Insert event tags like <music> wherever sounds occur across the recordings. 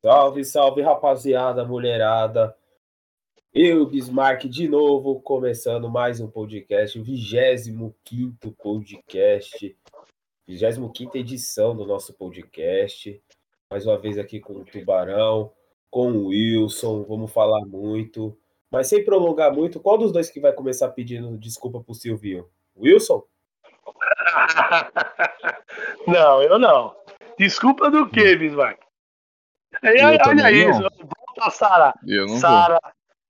Salve, salve, rapaziada, mulherada. Eu, Bismarck, de novo, começando mais um podcast, o 25 podcast, 25 edição do nosso podcast. Mais uma vez aqui com o Tubarão, com o Wilson, vamos falar muito. Mas sem prolongar muito, qual dos dois que vai começar pedindo desculpa pro Silvio? Wilson? <laughs> não, eu não. Desculpa do que, Bismarck? Olha, olha isso, volta, Sara. Sara,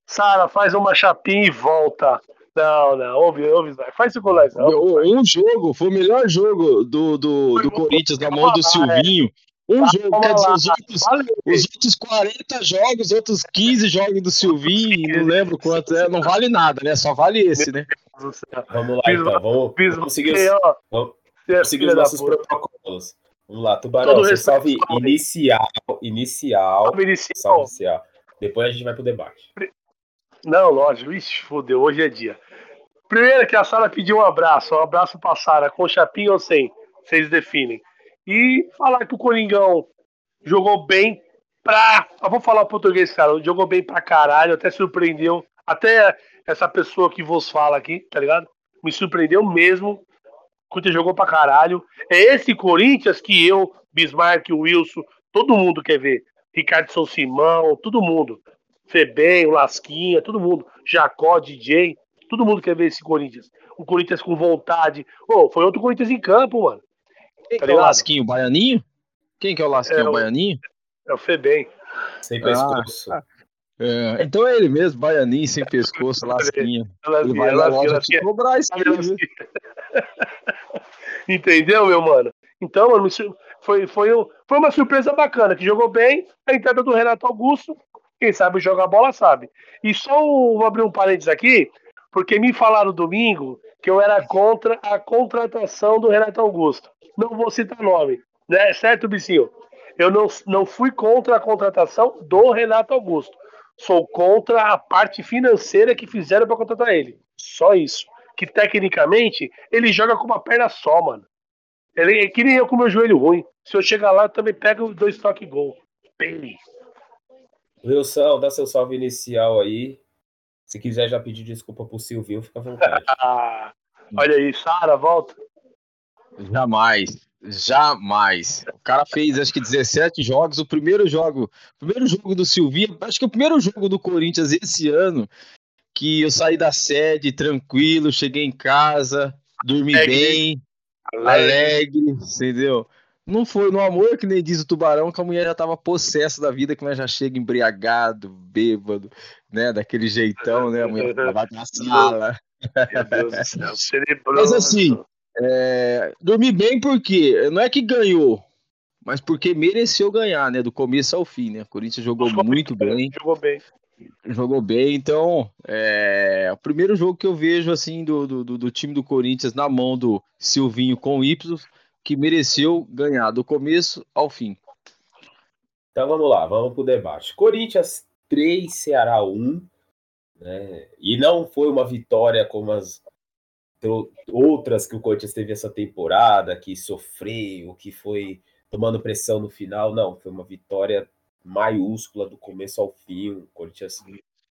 Sara, faz uma chapinha e volta. Não, não, ouve, ouve, faz isso com o Um jogo, foi o melhor jogo do, do, do Corinthians na mão do Silvinho. Um jogo, quer dizer, os outros, os outros 40 jogos, outros 15 jogos do Silvinho, não lembro quanto é, não vale nada, né? Só vale esse, né? Vamos lá, então, vamos, vamos seguir os, vamos seguir os nossos protocolos. Vamos lá, Tubarão, você salve inicial, inicial, salve inicial. Salve inicial. Depois a gente vai pro debate. Não, lógico. Ixi, fodeu, hoje é dia. Primeiro que a Sara pediu um abraço, um abraço pra Sara, com chapinha ou sem, vocês definem. E falar que o Coringão jogou bem pra. Eu vou falar o português, cara. Jogou bem pra caralho, até surpreendeu. Até essa pessoa que vos fala aqui, tá ligado? Me surpreendeu mesmo. O Corinthians jogou pra caralho. É esse Corinthians que eu, Bismarck, Wilson, todo mundo quer ver. Ricardo São Simão, todo mundo. Febem, o Lasquinha, todo mundo. Jacó, DJ, todo mundo quer ver esse Corinthians. Um Corinthians com vontade. Oh, foi outro Corinthians em campo, mano. Quem tá que é o Lasquinho, o Baianinho? Quem que é o Lasquinho, é o Baianinho? É o Febem. Sem pescoço. Ah, é, então é ele mesmo, Baianinho, sem pescoço, <laughs> Lasquinha. Ele vai na loja cobrar isso <laughs> <laughs> Entendeu, meu mano? Então, mano, foi, foi, foi uma surpresa bacana, que jogou bem, a entrada do Renato Augusto, quem sabe jogar bola sabe. E só vou abrir um parênteses aqui, porque me falaram domingo que eu era contra a contratação do Renato Augusto. Não vou citar nome, né? Certo, Bicinho? Eu não, não fui contra a contratação do Renato Augusto. Sou contra a parte financeira que fizeram para contratar ele. Só isso. Que tecnicamente ele joga com uma perna só, mano. Ele é que nem eu com meu joelho ruim. Se eu chegar lá, eu também pego dois toque gol. Pele. Wilson, dá seu salve inicial aí. Se quiser já pedir desculpa pro Silvio, fica à vontade. <laughs> Olha aí, Sara, volta. Jamais. Jamais. O cara fez acho que 17 jogos. O primeiro jogo, o primeiro jogo do Silvio, acho que o primeiro jogo do Corinthians esse ano, que eu saí da sede tranquilo, cheguei em casa, dormi alegre. bem, alegre, entendeu? Não foi no amor, que nem diz o tubarão, que a mulher já tava possessa da vida, que nós já chega embriagado, bêbado, né? Daquele jeitão, né? A mulher <laughs> vai na sala. Meu Deus do céu. Mas assim, é, dormi bem porque não é que ganhou, mas porque mereceu ganhar, né? Do começo ao fim, né? O Corinthians jogou muito bem. Jogou bem. Jogou bem, então é o primeiro jogo que eu vejo assim do, do, do time do Corinthians na mão do Silvinho com o Y que mereceu ganhar do começo ao fim. Então vamos lá, vamos para o debate. Corinthians 3, Ceará 1. Né? E não foi uma vitória como as outras que o Corinthians teve essa temporada, que sofreu, que foi tomando pressão no final. Não, foi uma vitória maiúscula do começo ao fim. O Corinthians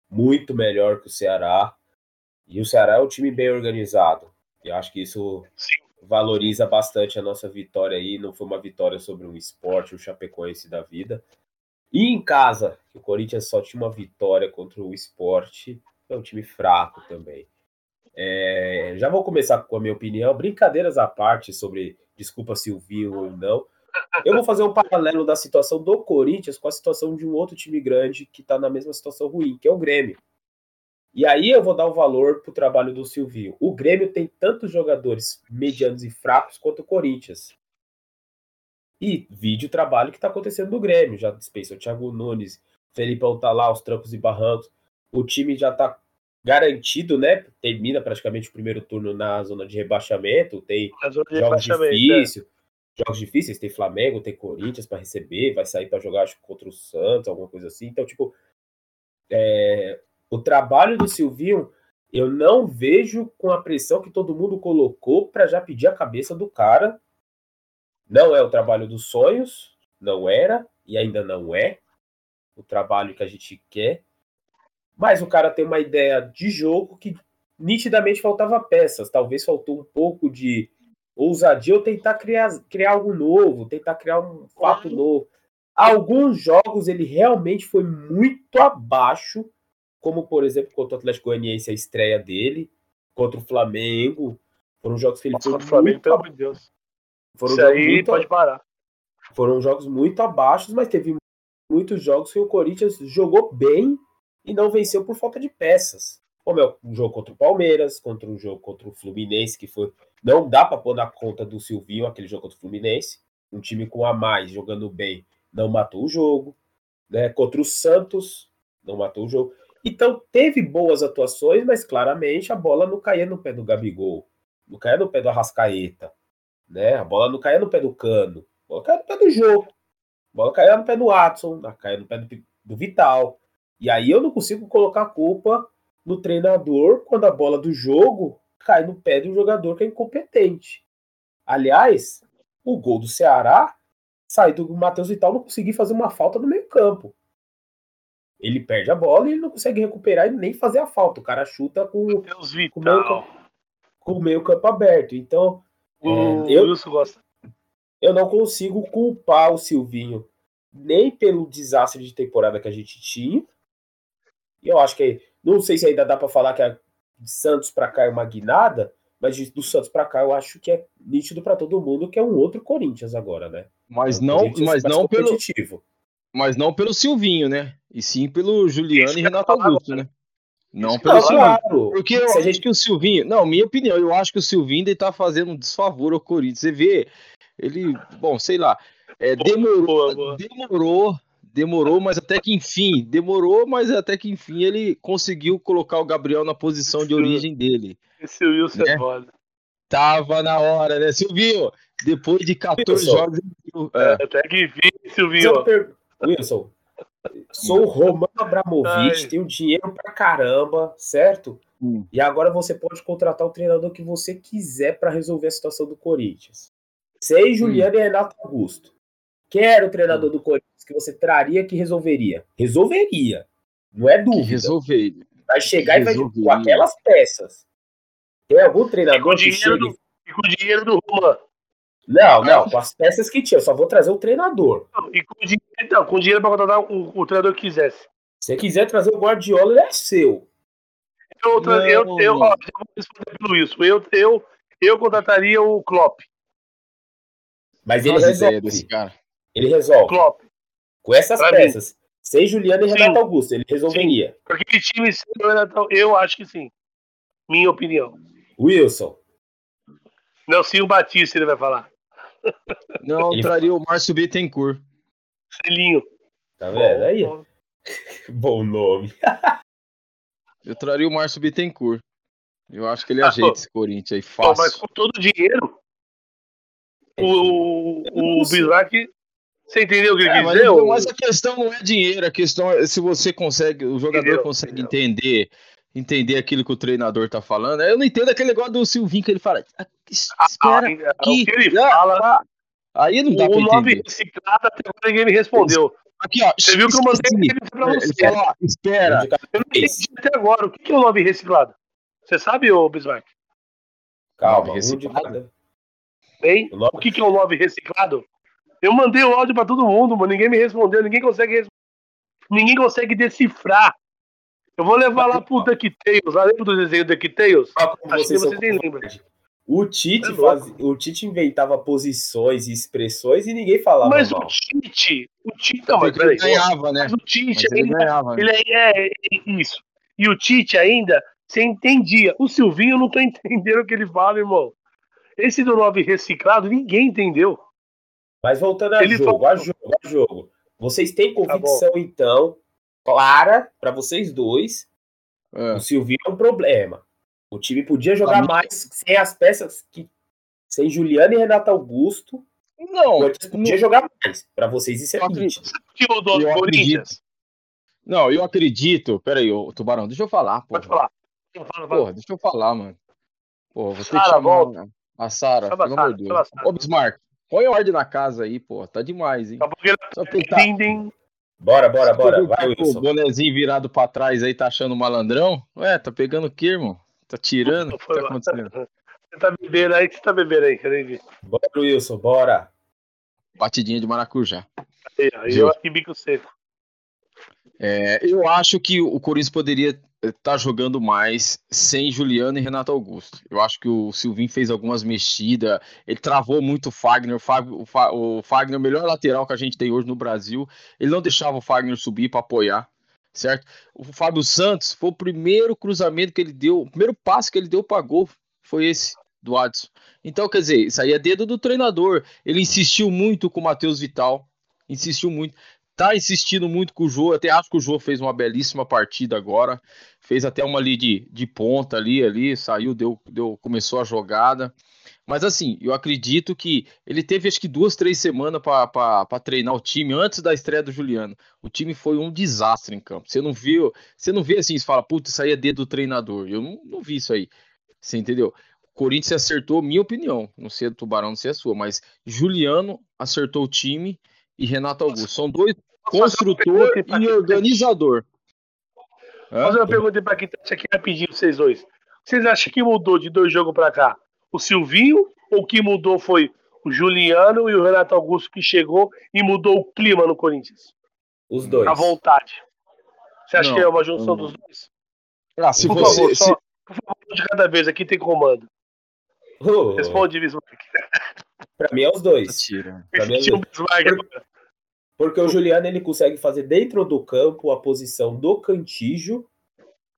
muito melhor que o Ceará. E o Ceará é um time bem organizado. E acho que isso Sim valoriza bastante a nossa vitória aí. Não foi uma vitória sobre um esporte, o um Chapecoense da vida. E em casa, o Corinthians só tinha uma vitória contra o esporte, é um time fraco também. É, já vou começar com a minha opinião, brincadeiras à parte sobre desculpa se ouviu ou não. Eu vou fazer um paralelo da situação do Corinthians com a situação de um outro time grande que está na mesma situação ruim, que é o Grêmio. E aí eu vou dar o valor para o trabalho do Silvio. O Grêmio tem tantos jogadores medianos e fracos quanto o Corinthians. E vide o trabalho que está acontecendo no Grêmio. Já dispensou o Thiago Nunes, Felipe tá lá, os trancos e barrancos. O time já está garantido, né? Termina praticamente o primeiro turno na zona de rebaixamento. Tem jogos difíceis. É. Jogos difíceis, tem Flamengo, tem Corinthians para receber, vai sair para jogar acho, contra o Santos, alguma coisa assim. Então, tipo, é, o trabalho do Silvinho, eu não vejo com a pressão que todo mundo colocou para já pedir a cabeça do cara. Não é o trabalho dos sonhos, não era e ainda não é. o trabalho que a gente quer. Mas o cara tem uma ideia de jogo que nitidamente faltava peças. Talvez faltou um pouco de ousadia ou tentar criar, criar algo novo, tentar criar um fato novo. Alguns jogos ele realmente foi muito abaixo, como por exemplo contra o Atlético Goianiense, a estreia dele, contra o Flamengo. Foram jogos que ele Nossa, foi o Flamengo, muito pelo amor de Deus. Foram Isso jogos aí muito, pode parar. foram jogos muito abaixo, mas teve muitos jogos que o Corinthians jogou bem e não venceu por falta de peças. Como é um jogo contra o Palmeiras, contra um jogo contra o Fluminense, que foi. Não dá para pôr na conta do Silvinho aquele jogo contra o Fluminense. Um time com a mais jogando bem não matou o jogo. Né? Contra o Santos, não matou o jogo. Então teve boas atuações, mas claramente a bola não caía no pé do Gabigol, não caía no pé do Arrascaeta, né? A bola não caía no pé do Cano, a bola caía no pé do jogo, a bola caía no pé do Watson, caía no pé do, do Vital. E aí eu não consigo colocar a culpa no treinador quando a bola do jogo cai no pé de um jogador que é incompetente. Aliás, o gol do Ceará sai do Matheus Vital não conseguir fazer uma falta no meio campo. Ele perde a bola e ele não consegue recuperar e nem fazer a falta. O cara chuta com, com, o, meio, campo- com o meio campo aberto. Então, O É, eu- Wilson gosta. eu não consigo culpar o Silvinho nem pelo desastre de temporada que a gente tinha. E eu acho que não sei se ainda dá para falar que a de Santos para cá é uma guinada, mas de- do Santos para cá eu acho que é nítido para todo mundo que é um outro Corinthians agora, né? Mas É um não, mas não pelo, mas não pelo Silvinho, né? E sim pelo Juliano e eu Renato Augusto, né? Não Isso que pelo Não. Silvinho. claro. Porque eu acho gente- que o Silvinho. Não, minha opinião, eu acho que o Silvinho ele tá fazendo um desfavor ao Corinthians. Você vê, ele. Bom, sei lá. é, demorou, demorou, demorou, mas até que enfim. Demorou, mas até que enfim ele conseguiu colocar o Gabriel na posição de origem dele. Esse Wilson Né? é foda. Tava na hora, né, Silvinho? Depois de 14 Wilson. jogos. É, Até que enfim, per- Wilson, sou o Roman Abramovich, tenho dinheiro pra caramba, certo? Hum. E agora você pode contratar o treinador que você quiser para resolver a situação do Corinthians. Sei Juliano e Renato Augusto. Quem era o treinador do Corinthians que você traria que resolveria? Resolveria. Não é que dúvida. resolver. Vai chegar e vai resolveria. com aquelas peças. Tem algum E com treinador que chegue... do, e com o dinheiro do Roman. Não, não, com as peças que tinha. Eu só vou trazer o treinador. Não, E com o dinheiro, então, com o dinheiro pra contratar o, o treinador que quisesse. Se você quiser trazer o Guardiola, ele é seu. Eu, tra- eu, Não. eu, ó, já vou responder pelo isso. Eu, eu, eu contrataria o Klopp. Mas ele ideia desse resolve. cara. Ele resolve. Klopp. Com essas Pra peças. Sem Juliano e Sim. Renato Augusto, ele resolveria. Com aquele time, sem o Renato, eu acho que sim. Minha opinião. Wilson, Nelsinho Batista, ele vai falar. Não, Ele- traria o Márcio Bittencourt. Celinho. tá vendo? Aí, Bom, <laughs> bom nome. Eu traria o Márcio Bittencourt. Eu acho que ele Ah, ajeita pô. esse Corinthians aí bom, mas fácil. com todo o dinheiro, o, não o consigo. Você entendeu o que ele É, quis mas, mas a questão não é dinheiro, a questão é se você consegue, o jogador Entendeu, consegue entendeu. entender, entender aquilo que o treinador tá falando. Eu não entendo aquele negócio do Silvinho que ele fala, "Ah, Ah, espera o aqui. que ele ah, fala. ah." Aí não dá pra O nome entender. reciclado até agora ninguém me respondeu. Aqui, ó. Você viu que eu mandei ele pra É, Ele você. fala, espera. Eu não entendi até agora. O que que é o nome reciclado? Você sabe, ô Bismarck? Calma, reciclado. Hein? O O que que é o nome reciclado? Eu mandei o áudio pra todo mundo, mas ninguém me respondeu. Ninguém consegue res- Ninguém consegue decifrar. Eu vou levar lá pro DuckTales. Lá lembra do desenho DuckTales? Olha como Acho que vocês nem lembram. O Tite, É faz... o Tite inventava posições e expressões e ninguém falava Mas o mal. Tite. O Tite. Não, mas ele peraí. ganhava, né? Mas o Mas Tite ele ainda. ganhava. né? Ele é, é, é isso. E o Tite ainda, você entendia. O Silvinho eu não tô <laughs> entendendo o que ele fala, irmão. Esse do 9 reciclado, ninguém entendeu. Mas voltando a Ele jogo, falou- a jogo, a jogo. Vocês têm Tá convicção, então, clara para vocês dois. É. O Silvinho é um problema. O time podia jogar mais sem as peças que. Sem Juliano e Renato Augusto. Não, O Corinthians podia jogar mais. Para vocês, isso é nítido. Que o do eu Corinthians. acredito. Não, eu acredito. Peraí, ô Tubarão, deixa eu falar, porra. Pode falar. Fala, fala. Porra, deixa eu falar, mano. Porra, você Sara, que chamar volta. a Sara, Chama a pelo Sara, amor de Deus. chama a Sara. Ô, Bismarck, põe ordem na casa aí, porra. Tá demais, hein? Só entendem. Bora, bora, bora. Vai, com o Wilson. bonezinho virado pra trás aí, tá achando malandrão? Ué, tá pegando o quê, irmão? Tá tirando? <laughs> O que Foi tá acontecendo? Você tá bebendo aí? O que você tá bebendo aí? Cadê ele? Bora, Wilson, bora. Batidinha de maracujá. Aí, Viu? eu aqui bico seco. É, eu acho que o Corinthians poderia estar jogando mais sem Juliano e Renato Augusto. Eu acho que o Silvinho fez algumas mexidas, ele travou muito o Fagner. O, Fag- o o Fagner, é o melhor lateral que a gente tem hoje no Brasil, ele não deixava o Fagner subir para apoiar, certo? O Fábio Santos foi o primeiro cruzamento que ele deu, o primeiro passe que ele deu para gol foi esse do Adson. Então, quer dizer, isso aí é dedo do treinador. Ele insistiu muito com o Matheus Vital, insistiu muito tá insistindo muito com o Jô. Até acho que o Jô fez uma belíssima partida agora. Fez até uma ali de, de ponta ali, ali, saiu, deu, deu, começou a jogada. Mas assim, eu acredito que ele teve acho que duas, três semanas para treinar o time antes da estreia do Juliano. O time foi um desastre em campo. Você não viu, você não vê assim, você fala, putz, isso aí é dedo do treinador. Eu não, não vi isso aí. Você entendeu? Corinthians acertou, minha opinião. Não sei do Tubarão, não sei a sua, mas Juliano acertou o time e Renato Augusto. São dois construtor e quem- organizador. Vou fazer uma pergunta pra quem tá aqui rapidinho, vocês dois. Vocês acham que mudou de dois jogos pra cá? O Silvinho ou que mudou foi o Juliano e o Renato Augusto que chegou e mudou o clima no Corinthians? Os dois. A vontade. Você acha Não, que é uma junção não. dos dois? Ah, se Por você. favor, se- só, por favor, de cada vez, aqui tem comando. Oh, Responde, Bismarck. pra mim é os dois. Tira. Pra mim é os Tinha um dois. Bismarck agora. Porque o Juliano ele consegue fazer dentro do campo a posição do cantijo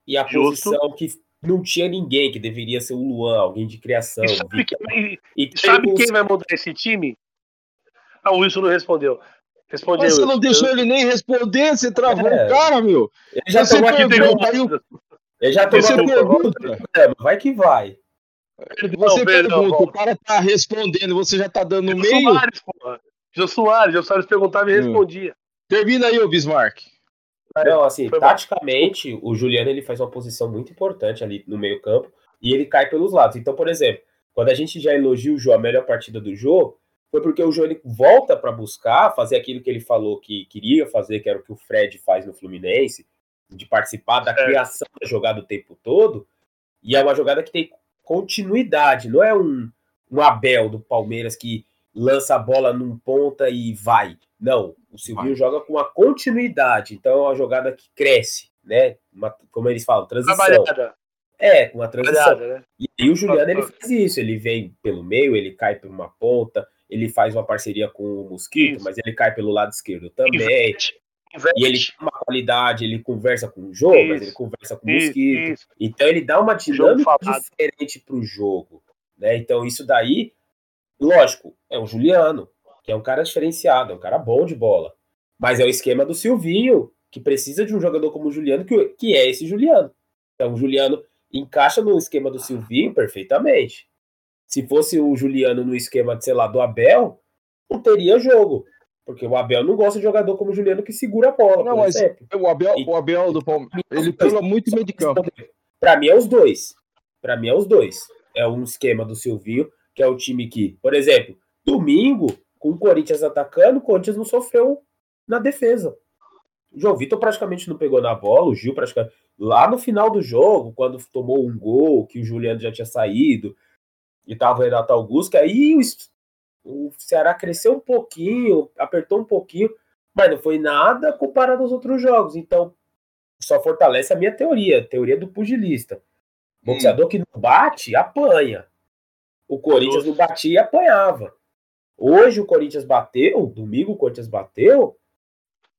e a Justo. posição que não tinha ninguém, que deveria ser o Luan, alguém de criação. E sabe, quem, E e sabe quem vai mudar esse time? Ah, o Wilson não respondeu. Responde Mas você não deixou ele nem responder, você travou É. o cara, meu. ele já Você tomou aqui pergunta, Ele já tomou Você aqui pergunta, É, vai que vai. você perdão, pergunta, Paulo. o cara tá respondendo, você já tá dando meio. Porra. Jô Soares, Jô Soares perguntava e Hum. respondia. Termina aí, ô Bismarck. Não, assim, foi bom. taticamente, o Juliano ele faz uma posição muito importante ali no meio-campo e ele cai pelos lados. Então, por exemplo, quando a gente já elogia o Jô, a melhor partida do Jô, foi porque o Jô ele volta para buscar fazer aquilo que ele falou que queria fazer, que era o que o Fred faz no Fluminense, de participar da É. criação da jogada o tempo todo. E é uma jogada que tem continuidade, não é um, um Abel do Palmeiras que lança a bola num ponta e vai. Não, o Silvinho Vai. joga com uma continuidade, então é uma jogada que cresce, né? Uma- como eles falam, transição. Trabalhada. É, com uma transição. Trabalhada, né? E, e o Juliano ele faz isso, ele vem pelo meio, ele cai por uma ponta, ele faz uma parceria com o Mosquito, Isso. mas ele cai pelo lado esquerdo também. Inverte. Inverte. E ele tem uma qualidade, ele conversa com o jogo, mas Isso. ele conversa com o Isso, Mosquito. Então ele dá uma dinâmica diferente para o jogo. Né? Então isso daí, lógico, é o Juliano, que é um cara diferenciado, é um cara bom de bola. Mas é o esquema do Silvinho, que precisa de um jogador como o Juliano, que, que é esse Juliano. Então o Juliano encaixa no esquema do Silvinho perfeitamente. Se fosse o Juliano no esquema, sei lá, do Abel, não teria jogo. Porque o Abel não gosta de jogador como o Juliano que segura a bola, Não, mas- exemplo. O Abel, o Abel do Palmeiras, ele pula muito meio de campo. Pra mim é os dois. Pra mim é os dois. É um esquema do Silvio, que é o time que, por exemplo, domingo, com o Corinthians atacando, o Corinthians não sofreu na defesa. O João Vitor praticamente não pegou na bola, o Gil praticamente. Lá no final do jogo, quando tomou um gol, que o Juliano já tinha saído, e tava o Renato Augusto, aí o, o Ceará cresceu um pouquinho, apertou um pouquinho, mas não foi nada comparado aos outros jogos. Então, só fortalece a minha teoria, a teoria do pugilista. Boxeador que não bate, apanha. O Corinthians não batia e apanhava. Hoje o Corinthians bateu, domingo o Corinthians bateu,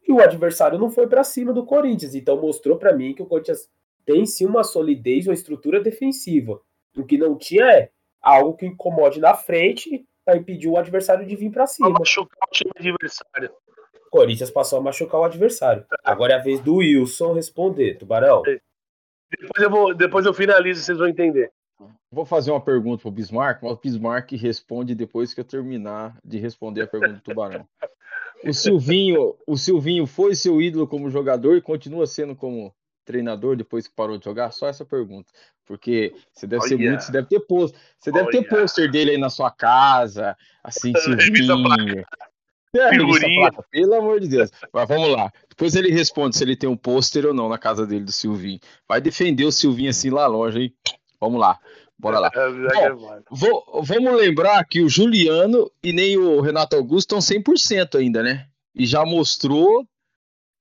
e o adversário não foi para cima do Corinthians. Então mostrou para mim que o Corinthians tem sim uma solidez, uma estrutura defensiva. O que não tinha é algo que incomode na frente para impedir o adversário de vir para cima. machucar o time adversário. O Corinthians passou a machucar o adversário. Agora é a vez do Wilson responder, Tubarão. Depois eu, vou, depois eu finalizo e vocês vão entender. Vou fazer uma pergunta pro Bismarck, mas o Bismarck responde depois que eu terminar de responder a pergunta do Tubarão. O Silvinho, o Silvinho foi seu ídolo como jogador e continua sendo como treinador depois que parou de jogar? Só essa pergunta. Porque você deve ser Olha. muito, você deve ter pôster, você deve ter Olha. pôster dele aí na sua casa, assim, Silvinho. Placa, pelo amor de Deus. Mas vamos lá. Depois ele responde se ele tem um pôster ou não na casa dele do Silvinho. Vai defender o Silvinho assim lá longe, hein? Vamos lá. Bora lá. <laughs> É, é, Bom, Vou- vamos lembrar que o Juliano e nem o Renato Augusto estão 100% ainda, né? E já mostrou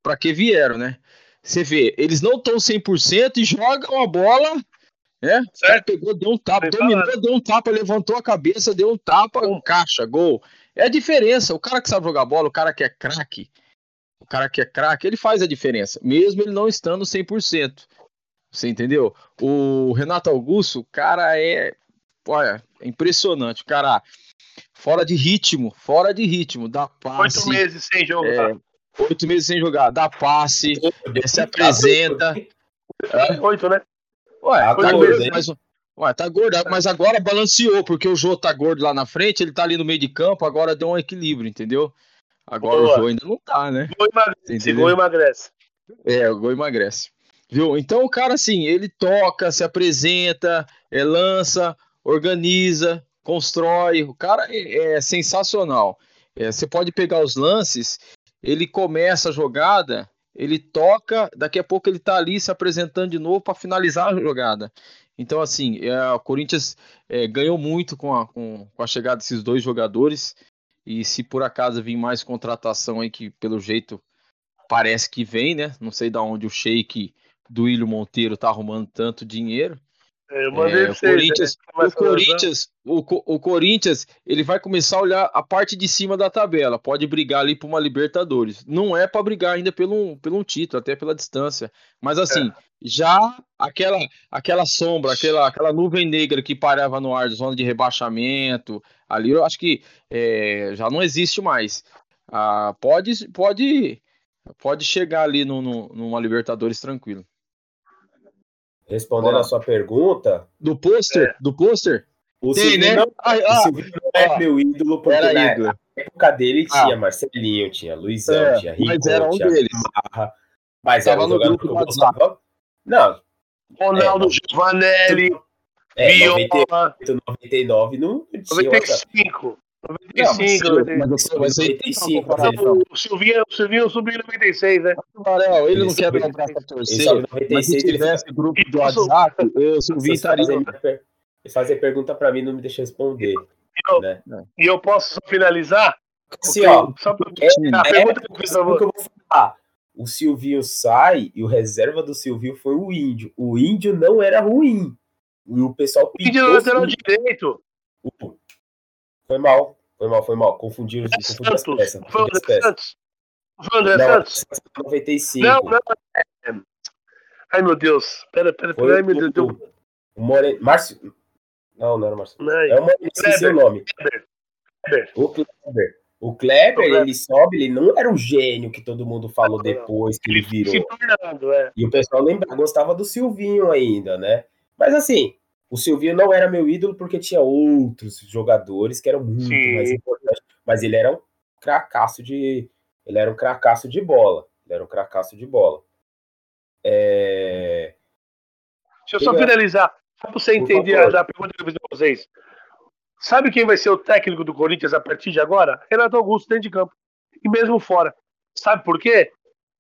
para que vieram, né? Você vê, eles não estão 100% e jogam a bola, né? Certo. Pegou, deu um tapa, Bem dominou, falado. deu um tapa, levantou a cabeça, deu um tapa, Bom. caixa, gol. É a diferença. O cara que sabe jogar bola, o cara que é craque, o cara que é craque, ele faz a diferença, mesmo ele não estando 100%. Você entendeu? O Renato Augusto, o cara é, olha, é impressionante. O cara fora de ritmo, fora de ritmo, dá passe. Oito meses sem jogar. é, oito meses sem jogar, dá passe, se apresenta. Oito, né? Ué, Tá tá gordo, mas, ué, tá gordo, mas agora balanceou, porque o Jô tá gordo lá na frente, ele tá ali no meio de campo, agora deu um equilíbrio, entendeu? Agora Boa. o Jô ainda não tá, né? Gol emagrece. Gol emagrece. É, o gol emagrece. Viu? Então o cara, assim, ele toca, se apresenta, é, lança, organiza, constrói. O cara é, é sensacional. É, você pode pegar os lances, ele começa a jogada, ele toca, daqui a pouco ele tá ali se apresentando de novo para finalizar a jogada. Então, assim, é, o Corinthians é, ganhou muito com a, com, com a chegada desses dois jogadores. E se por acaso vir mais contratação aí, que pelo jeito parece que vem, né? Não sei da onde o Sheik do Ilho Monteiro tá arrumando tanto dinheiro. É, Eu mandei É, o Corinthians, né? Mas o Corinthians, o, o Corinthians, ele vai começar a olhar a parte de cima da tabela, pode brigar ali por uma Libertadores. Não é para brigar ainda pelo, pelo título, até pela distância. Mas assim, já aquela aquela sombra, aquela, aquela nuvem negra que parava no ar, zona de rebaixamento, ali eu acho que é, já não existe mais. Ah, pode, pode, pode chegar ali no, no- numa Libertadores tranquilo. Respondendo a sua pergunta, Do pôster, do pôster, o tem, Silvinho né? não, Ah, o ah, não é ó, meu ídolo, porque era na ídolo. época dele Ah. tinha Marcelinho, tinha Luizão, É, tinha mas Rico, era um tinha deles. Marra, mas Tava era um no grupo que eu do WhatsApp. gostava. Não, Ronaldo É, Giovanelli, é, Viola, 98, 99 não tinha outra. 95. Não, 95, mas- 95. Mas, mas aí tem 95, uma comparação. O Silvinho, o Silvinho subiu em 96, né? Varel, ele não Ele quer sobe- dar um braço a Mas se 96, ele tivesse grupo do WhatsApp, eu, o Silvinho estaria. vocês fazem pergunta pra mim não me deixa responder. E eu, Né? e eu posso só finalizar? Assim, ó, Só pra- é, a é, pergunta que eu fiz pra o que eu vou falar. O Silvinho sai e o reserva do Silvinho foi o Índio. O Índio não era ruim. E o pessoal Pedindo pintou. lateral o- direito. o- Foi mal, foi mal, foi mal. Confundiram, as Santos. peças. Foi o André. Santos. Foi o André Não, Santos. 95. Não, não. é. Ai, meu Deus. Pera, pera, pera. Ai, meu Deus. o, Moreno. Márcio. Não, não era Márcio. Ai, É o Moreno, esqueci o nome. Kleber. Kleber. O Kleber. O Kleber, ele sobe, ele não era o gênio que todo mundo falou Não, não. depois que ele virou. é. E o pessoal lembra, gostava do Silvinho ainda, né? Mas assim, o Silvinho não era meu ídolo porque tinha outros jogadores que eram muito Sim. mais importantes. Mas ele era um cracaço de. Ele era um cracaço de bola. Ele era um cracaço de bola. É... Deixa eu só finalizar. Só pra você entender a, a pergunta que eu fiz pra vocês. Sabe quem vai ser o técnico do Corinthians a partir de agora? Renato Augusto dentro de campo. E mesmo fora. Sabe por quê?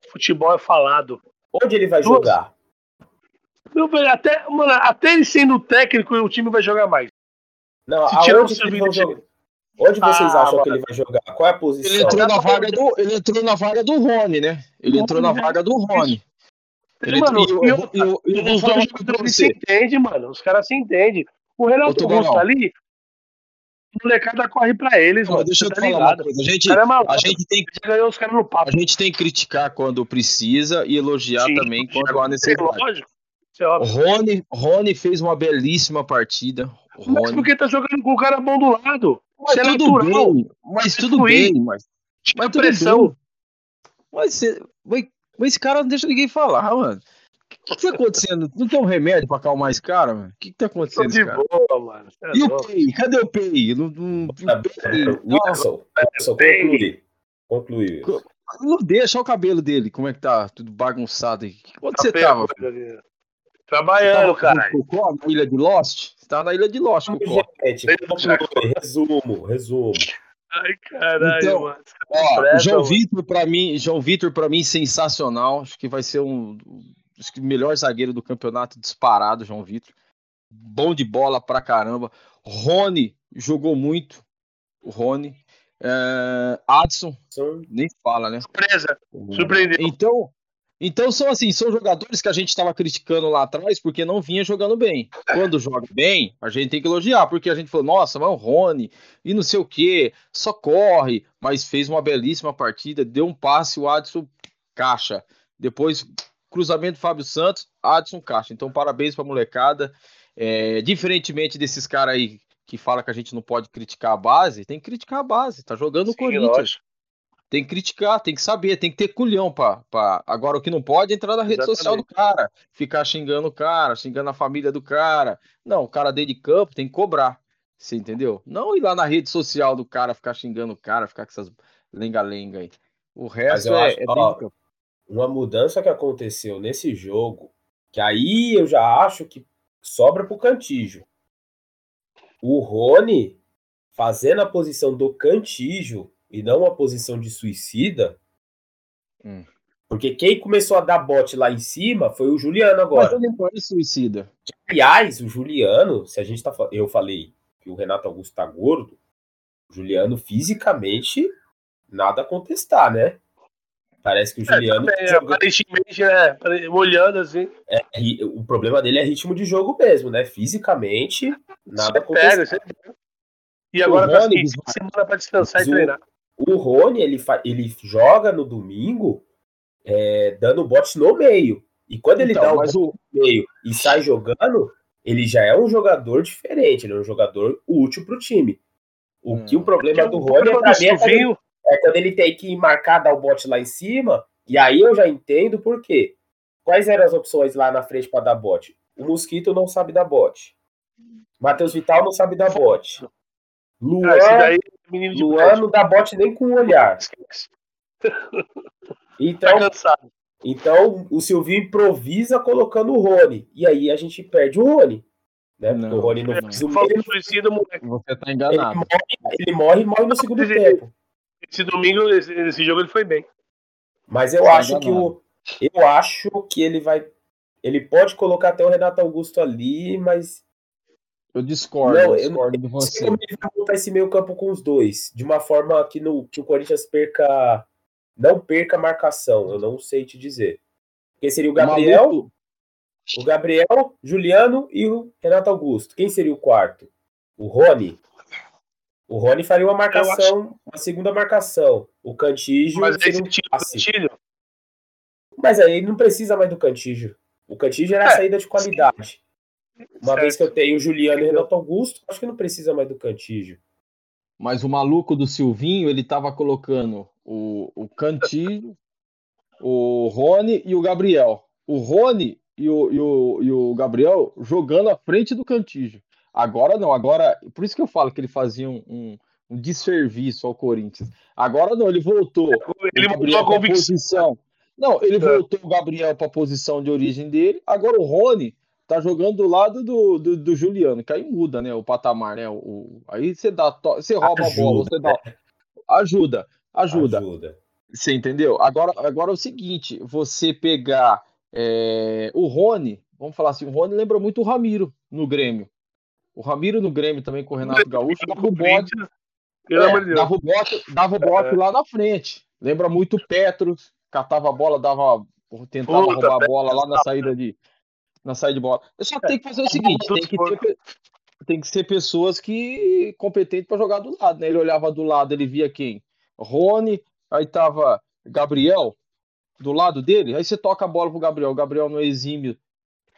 Futebol é falado. Onde ele vai Duas. jogar? Meu velho, até, mano, até ele sendo técnico, o time vai jogar mais. Não, Se tirar o que Silvinho? Onde vocês Ah, acham que mano. ele vai jogar? Qual é a Ele posição? entrou, na vaga do, ele entrou na vaga do Rony, né? Ele entrou na vaga do Rony. Ele Mano, entrou- e eu- eu- eu- os jogadores se você. entendem, mano. Os caras se entendem. O Renato. Augusto ali, a molecada corre pra eles, Não, mano. deixa eu tá falar uma ligado? coisa. A O gente, cara é maluco. a gente tem Já ganhou os caras no papo. A gente tem que criticar quando precisa e elogiar Sim, também quando há É necessidade. lógico. Isso é óbvio. Rony, Rony fez uma belíssima partida. O Mas Rony. porque tá jogando com o cara bom do lado. Mas é tudo natural. bem, mas tudo fluir. bem, mas, Tira mas a tudo pressão. bem. Mas, mas, mas esse cara não deixa ninguém falar, mano. O que, que tá acontecendo? Não tem um remédio pra acalmar esse cara, mano? O que, que tá Tô acontecendo de esse cara? boa, mano. É E o. Pei? Cadê o Pei? Não, não, Tá, o Pei, é, Wilson, Wilson, conclui. Conclui. Wilson. não deixa o cabelo dele, como é que tá? Tudo bagunçado aí. Onde Tá você tava? velho. Trabalhando, Cocó, na ilha de Lost? Você tava na ilha de Lost, Cocó. Gente, resumo, resumo. Ai, caralho, Então, mano. Ó, Presta, João. Vitor para mim, João Vitor para mim sensacional. Acho que vai ser um acho que o melhor zagueiro do campeonato disparado, João Vitor. Bom de bola pra caramba. Rony jogou muito. O Rony. É, Adson, São- nem fala, né? Surpresa. Surpreendeu. Então, então são assim, são jogadores que a gente estava criticando lá atrás porque não vinha jogando bem. Quando joga bem, a gente tem que elogiar, porque a gente falou, nossa, mas o Rony e não sei o que, só corre, mas fez uma belíssima partida, deu um passe, o Adson caixa. Depois, cruzamento Fábio Santos, Adson caixa. Então, parabéns pra molecada. É, diferentemente desses caras aí que fala que a gente não pode criticar a base, tem que criticar a base, tá jogando o Corinthians. lógico. Tem que criticar, tem que saber, tem que ter culhão pra, pra... Agora, o que não pode é entrar na rede social do cara, ficar xingando o cara, xingando a família do cara. Não, o cara dentro de campo tem que cobrar. Você entendeu? Não ir lá na rede social do cara, ficar xingando o cara, ficar com essas lenga-lenga aí. O resto é, acho- é ó, de campo. uma mudança que aconteceu nesse jogo, que aí eu já acho que sobra pro Cantígio. O Rony fazendo a posição do Cantígio e não a posição de suicida. Hum. Porque quem começou a dar bote lá em cima foi o Juliano Mas agora. ele não é suicida. Aliás, o Juliano, se a gente tá. Eu falei que o Renato Augusto tá gordo. O Juliano, fisicamente, nada a contestar, né? Parece que o Juliano. É, joga- aparentemente, pare- Olhando assim. é, o problema dele é ritmo de jogo mesmo, né? Fisicamente, nada a Você pega, contestar. você. E agora O tá Rony, assim, uma semana pra descansar e Mas treinar. O Rony, ele, ele joga no domingo é, dando bote no meio. E quando ele Então, dá o bote o, no meio e sai jogando, ele já é um jogador diferente. Ele é um jogador útil pro time. O Hum. que o problema do o Rony problema pra do mim é quando, é quando ele tem que marcar, dar o bote lá em cima. E aí eu já entendo por quê. Quais eram as opções lá na frente para dar bote? O Mosquito não sabe dar bote. Matheus Vital não sabe dar bote. Luan, ah, esse daí é menino de Luan não dá bote nem com o olhar. <laughs> Então, Tá cansado. então o Silvinho improvisa colocando o Rony. E aí a gente perde o Rony. Né? Porque Não, o Rony não não. faz o suicida, moleque. você tá ele enganado. morre, ele morre e morre no segundo Esse- tempo. Esse domingo, esse, esse jogo, ele foi bem. Mas eu Tá acho que o. Eu acho que ele vai. Ele pode colocar até o Renato Augusto ali, mas Eu discordo, Não, eu eu discordo de não sei você. como ele vai montar esse meio campo com os dois. De uma forma que, no, que o Corinthians perca. Não perca a marcação. Eu não sei te dizer. Porque seria o Gabriel, Maluco, o Gabriel, Juliano e o Renato Augusto. Quem seria o quarto? O Rony. O Rony faria uma marcação, uma segunda marcação. O Cantígio Mas aí seria um passe. Cantilho. Mas aí não precisa mais do Cantígio. O Cantígio era a É, saída de qualidade. Uma Certo. vez que eu tenho o Juliano e? Renato Augusto, acho que não precisa mais do Cantígio. Mas o maluco do Silvinho, ele tava colocando o, o Cantilho, o Rony e o Gabriel. O Rony e o, e o, e o Gabriel jogando à frente do Cantillo. Agora não, agora. Por isso que eu falo que ele fazia um, um, um desserviço ao Corinthians. Agora não, ele voltou. Ele mudou a convicção. posição. Não, ele É. voltou o Gabriel para a posição de origem dele. Agora o Rony tá jogando do lado do, do, do Juliano, que aí muda, né? O patamar, né? O, o- aí você dá, você rouba a bola, Ajuda, você dá. Ajuda, ajuda. Ajuda. Você entendeu? Agora, agora é o seguinte: você pegar é, o Rony, vamos falar assim, o Rony lembra muito o Ramiro no Grêmio. O Ramiro no Grêmio também com o Renato Gaúcho dava o bote, é, amor de Deus. dava o bote, dava o bote lá na frente. Lembra muito o Petros, catava a bola, dava, tentava Puta, roubar a bola lá na saída de na saída de bola. Só que tem que fazer o seguinte, tem que ter, tem que ser pessoas que competentes para jogar do lado, né? Ele olhava do lado, ele via quem? Rony, aí tava Gabriel do lado dele, aí você toca a bola pro Gabriel, o Gabriel não é exímio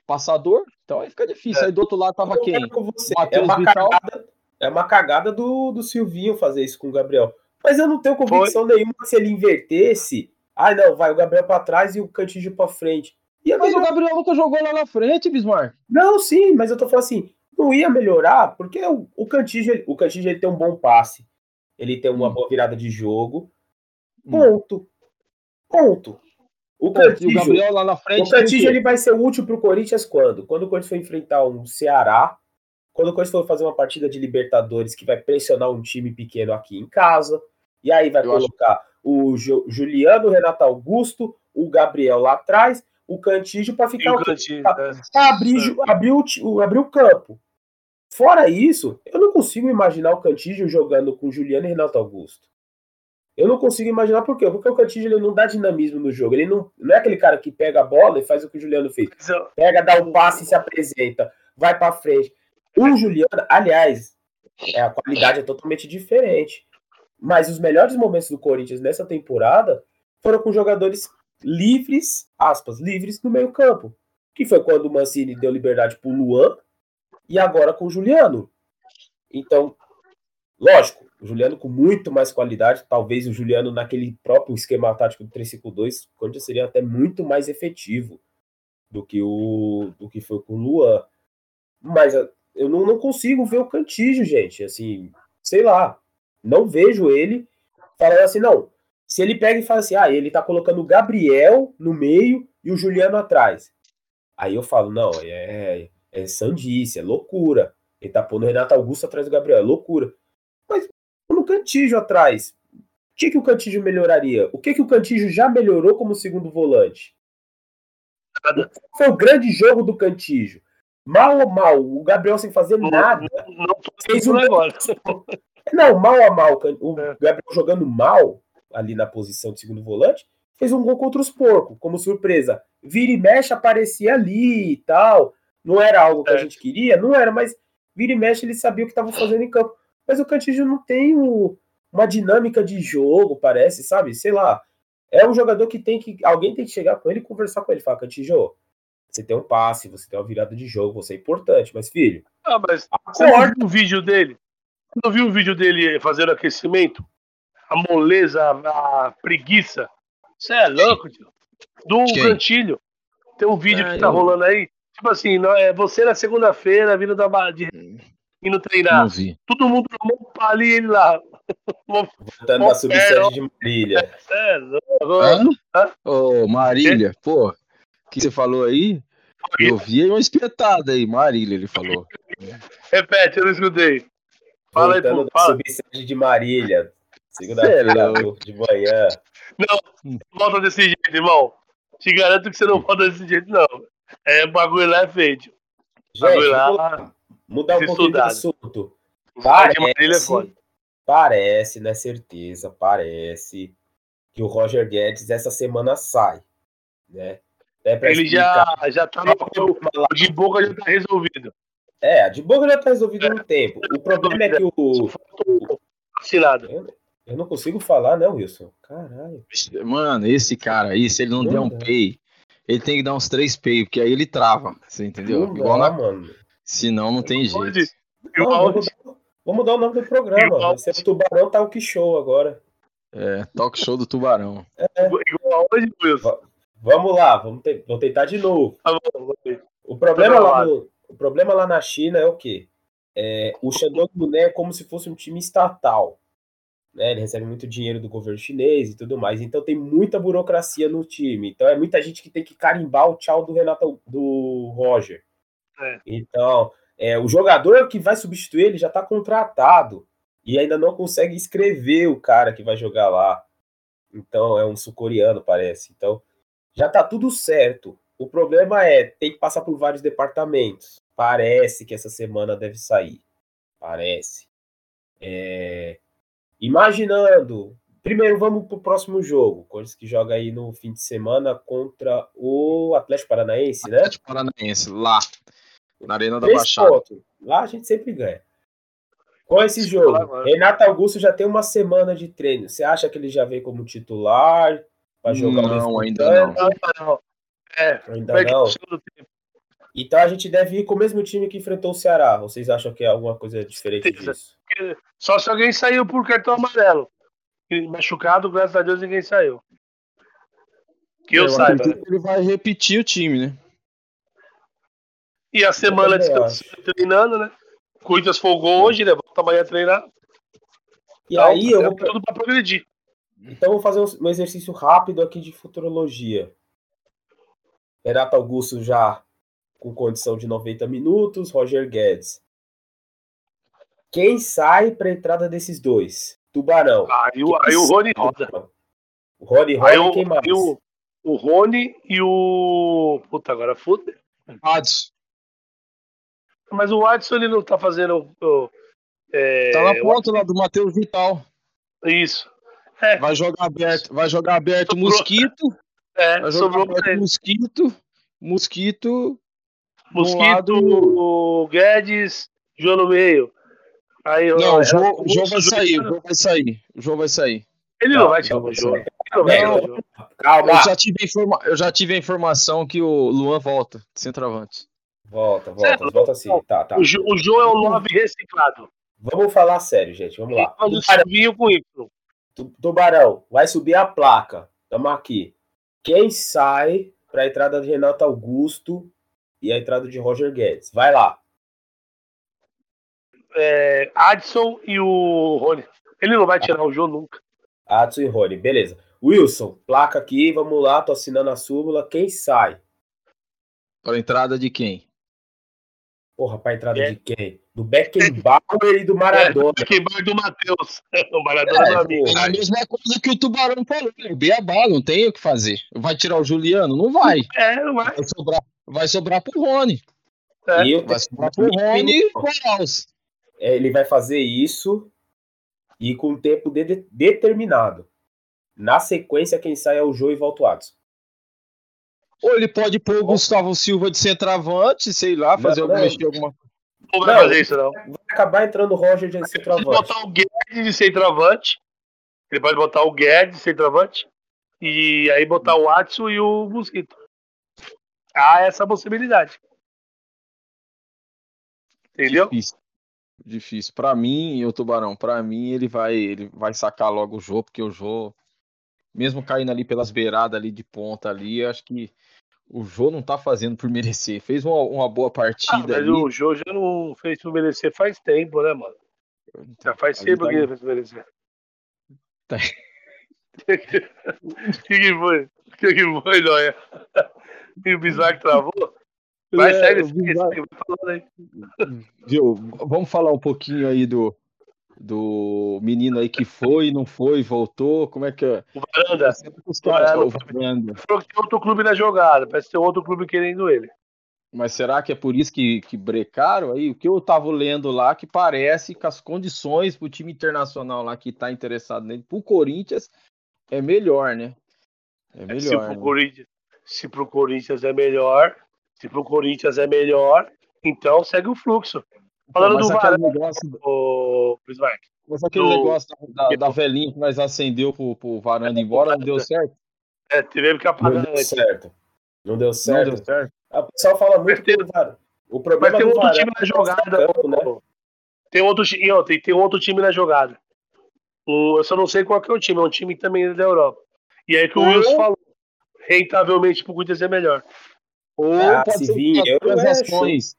passador, então aí fica difícil. É. Aí do outro lado tava Eu quem? É uma, Vital. cagada, é uma cagada do, do Silvinho fazer isso com o Gabriel. Mas eu não tenho convicção nenhuma que se ele invertesse. Ah, não, vai o Gabriel pra trás e o Cantígio pra frente. Ia Mas o melhorar. Gabriel nunca jogou lá na frente, Bismarck. Não, sim, mas eu tô falando assim, não ia melhorar, porque o, o Cantígio, o Cantígio ele tem um bom passe. Ele tem uma Hum. boa virada de jogo. Hum. Ponto. Ponto. O E o Cantígio, Gabriel lá na frente. o Cantígio o ele vai ser útil pro Corinthians quando? Quando o Corinthians for enfrentar um Ceará quando o Corinthians for fazer uma partida de Libertadores que vai pressionar um time pequeno aqui em casa, e aí vai Eu colocar o Ju- Juliano, o Renato Augusto, o Gabriel lá atrás, o Cantígio para ficar o o quê? Cantinho, Pra- né? pra abrir, o, abrir o campo. Fora isso, eu não consigo imaginar o Cantígio jogando com Juliano e Renato Augusto. Eu não consigo imaginar por quê? Porque o Cantígio ele não dá dinamismo no jogo. Ele não, não é aquele cara que pega a bola e faz o que o Juliano fez. Pega, dá um passe e se apresenta. Vai pra frente. O Juliano, aliás, é, a qualidade é totalmente diferente. Mas os melhores momentos do Corinthians nessa temporada foram com jogadores livres, aspas, livres no meio campo. Que foi quando o Mancini deu liberdade pro Luan e agora com o Juliano. Então, lógico, o Juliano com muito mais qualidade, talvez o Juliano naquele próprio esquema tático do 352, o Corinthians seria até muito mais efetivo do que o do que foi com o Luan. Mas ah, eu não, não consigo ver o Cantígio, gente. Assim, sei lá. Não vejo ele falando assim, não. Se ele pega e fala assim, ah, ele tá colocando o Gabriel no meio e o Juliano atrás. Aí eu falo, não, é, é sandice, é loucura. Ele tá pondo o Renato Augusto atrás do Gabriel, é loucura. Mas no Cantígio atrás, o que, que o Cantígio melhoraria? O que, que o Cantígio já melhorou como segundo volante? Nada. Foi o grande jogo do Cantígio. Mal ou mal, o Gabriel sem fazer nada. Não tô Fez um agora. <laughs> Não, mal a mal, o É. Gabriel jogando mal ali na posição de segundo volante, fez um gol contra os porcos, como surpresa. Vira e mexe aparecia ali e tal. Não era algo que a gente queria, não era, mas vira e mexe ele sabia o que estava fazendo em campo. Mas o Cantígio não tem o- uma dinâmica de jogo, parece, sabe? Sei lá. É um jogador que tem que. Alguém tem que chegar com ele e conversar com ele. Falar, Cantígio, você tem um passe, você tem uma virada de jogo, você é importante, mas filho, Ah, mas você não acorda. viu o vídeo dele? Você não viu o vídeo dele fazendo aquecimento? A moleza, a, a preguiça. Você é louco, tio. Do Quem? Cantilho. Tem um vídeo Ah, que tá eu- rolando aí. Tipo assim, não- é você na segunda-feira vindo da de, indo treinar. Não vi. Todo mundo ali ele lá. <laughs> voltando na subsede de Marília. Cê é louco. Hã? Hã? Ô, Marília, pô, o que você falou aí? Eu vi uma espetada aí, Marília, ele falou. <laughs> Repete, eu não escutei. Fala aí, Voltando pô, da fala. subsede de Marília. É Segunda-feira de manhã. Volta desse jeito, irmão. Te garanto que você não volta desse jeito, não. É, o bagulho lá é feito. Gente, Bagulho lá- mudar um pouquinho de assunto. Marília é. Parece, não é certeza, parece que o Roger Guedes essa semana sai, né? É Ele explicar- já, já tá no. O de boca já tá resolvido. É, de boca já tá resolvido há um tempo. O problema é que o. Assinado. Eu não consigo falar, né, Wilson? Caralho. Mano, esse cara aí, se ele não der um Não dá. pay, ele tem que dar uns três pay, porque aí ele trava, você entendeu? Não Igual dá, na... mano. Senão não tem jeito. Não, vamos, mudar, vamos mudar o nome do programa. Vai ser o Tubarão Talk Show agora. É, talk show do Tubarão. igual hoje, Wilson. Vamos lá, vamos, te- vamos tentar de novo. Tá. O problema, Tá lá no- o problema lá na China é o quê? É, o Shandong Luneng é como se fosse um time estatal. Né? Ele recebe muito dinheiro do governo chinês e tudo mais. Então tem muita burocracia no time. Então é muita gente que tem que carimbar o tchau do Renato do Roger. É. Então, é, o jogador que vai substituir ele já está contratado e ainda não consegue escrever o cara que vai jogar lá. Então é um sul-coreano, parece. Então já tá tudo certo. O problema é, tem que passar por vários departamentos. Parece que essa semana deve sair. Parece. É, Imaginando. Primeiro, vamos pro próximo jogo. Corinthians que joga aí no fim de semana contra o Atlético Paranaense, né? Atlético Paranaense, lá, na Arena da Três Baixada. pontos. Lá a gente sempre ganha. Com esse jogo, Claro. Renato Augusto já tem uma semana de treino. Você acha que ele já vem como titular? Para jogar o Não, ainda não. Não, não. É, Ainda é não. tá chegando o tempo? Então a gente deve ir com o mesmo time que enfrentou o Ceará. Vocês acham que é alguma coisa diferente disso? Só se alguém saiu por cartão amarelo. Machucado, graças a Deus, ninguém saiu. Que eu, saiba. acredito que ele vai repetir o time, né? E a semana descansando, treinando, né? Corinthians folgou hoje, né? Volta amanhã a treinar. E Então, aí eu tem vou, tudo pra progredir. então eu vou fazer um, um exercício rápido aqui de futurologia. Renato Augusto já com condição de 90 minutos, Roger Guedes Quem sai para entrada desses dois? Tubarão. Aí, o- aí o Rony roda. O Rony roda Aí e o, quem mais? o, o Rony e o. Puta, agora foda. Adson. Mas o Watson ele não tá fazendo. o- é, Tá na ponta lá do Matheus Vital. Isso. É, Vai jogar aberto, vai jogar aberto Sobrou. Mosquito. é Vai jogar sobrou pra aberto ele. Mosquito. Mosquito. Mosquito, lado- o Guedes, João no meio. Aí, Não, o João, o João vai sair, o jogando. João vai sair. O João vai sair. Ele não, vai o não vai tirar o jogo. Calma. Eu já, tive a informa- eu já tive a informação que o Luan volta, de centroavante. Volta, volta, Certo. volta assim. Tá, tá. O, Jo- o João é o 9 reciclado. Vamos falar sério, gente. Vamos lá. Faz o Tubarão, Silvinho com Y. Tubarão, vai subir a placa. Tamo aqui. Quem sai para a entrada de Renato Augusto e a entrada de Roger Guedes? Vai lá. É, Adson e o Rony. Ele não vai tirar o João nunca. Adson e Rony, beleza. Wilson, placa aqui, vamos lá, tô assinando a súmula. Quem sai? Para a entrada de quem? Porra, pra entrada É. de quem? Do Beckenbauer e do Maradona. É, queimar do Matheus. <laughs> O Maradona É, do amigo. É a mesma coisa que o Tubarão falou. É beabá, não tem o que fazer. Vai tirar o Juliano? Não vai. É, não vai. Vai sobrar, vai sobrar pro Rony. É. E eu Vai sobrar pro Rony e pro. É, ele vai fazer isso e com tempo de- de- determinado. Na sequência, quem sai é o Jô e volta o Adson. Ou ele pode pôr o Gustavo Silva de centroavante, sei lá, fazer Não, algum, não. mexer alguma Não vai fazer isso, não. Vai acabar entrando o Roger de Ele pode centroavante. botar o Guedes de centroavante. Ele pode botar o Guedes de centroavante. E aí botar o Watson e o Mosquito. Há essa possibilidade. Entendeu? Difícil. Difícil. Pra mim, o Tubarão, pra mim, ele vai, ele vai sacar logo o Jô, porque o Jô, mesmo caindo ali pelas beiradas ali de ponta ali, acho que o Jô não tá fazendo por merecer. Fez uma, uma boa Ah, partida mas ali. o Jô já não fez por merecer faz tempo, né, mano? Já faz Mas tempo tá- que ele fez por merecer. Tá. O <laughs> que, que foi? O que, que foi, Noia? E o Bismarck travou? Vai, É, segue, o segue, Bismarck- segue, vai falando aí. Viu? Vamos falar um pouquinho aí do, do menino aí que foi, não foi, voltou. Como é que é? O Varanda. O Varanda. Falou que tem outro clube na jogada. Parece tem outro clube querendo ele. Mas será que é por isso que, que brecaram aí? O que eu tava lendo lá que parece que as condições pro time internacional lá que tá interessado nele, pro Corinthians, é melhor, né? É se, melhor. pro né? Corinthians, se pro Corinthians é melhor, se pro Corinthians é melhor, então segue o fluxo. Falando mas do aquele Varanda, negócio, o mas aquele do- negócio da, da, da velhinha que nós acendeu pro, pro Varanda embora, não deu certo? É, tivemos que Não apagar deu antes. certo. Não deu Não certo. deu certo. Ah, O pessoal fala muito Mas tem- do Var- O Mas problema tem do outro time na é jogada. campo, né? pô. Tem outro, e e tem outro time na jogada. O- eu só não sei qual que é o time, é um time também da Europa. E aí que o Ou- Wilson falou, rentavelmente pro Corinthians é melhor. Ou Ah, pode se vir, eu não transações.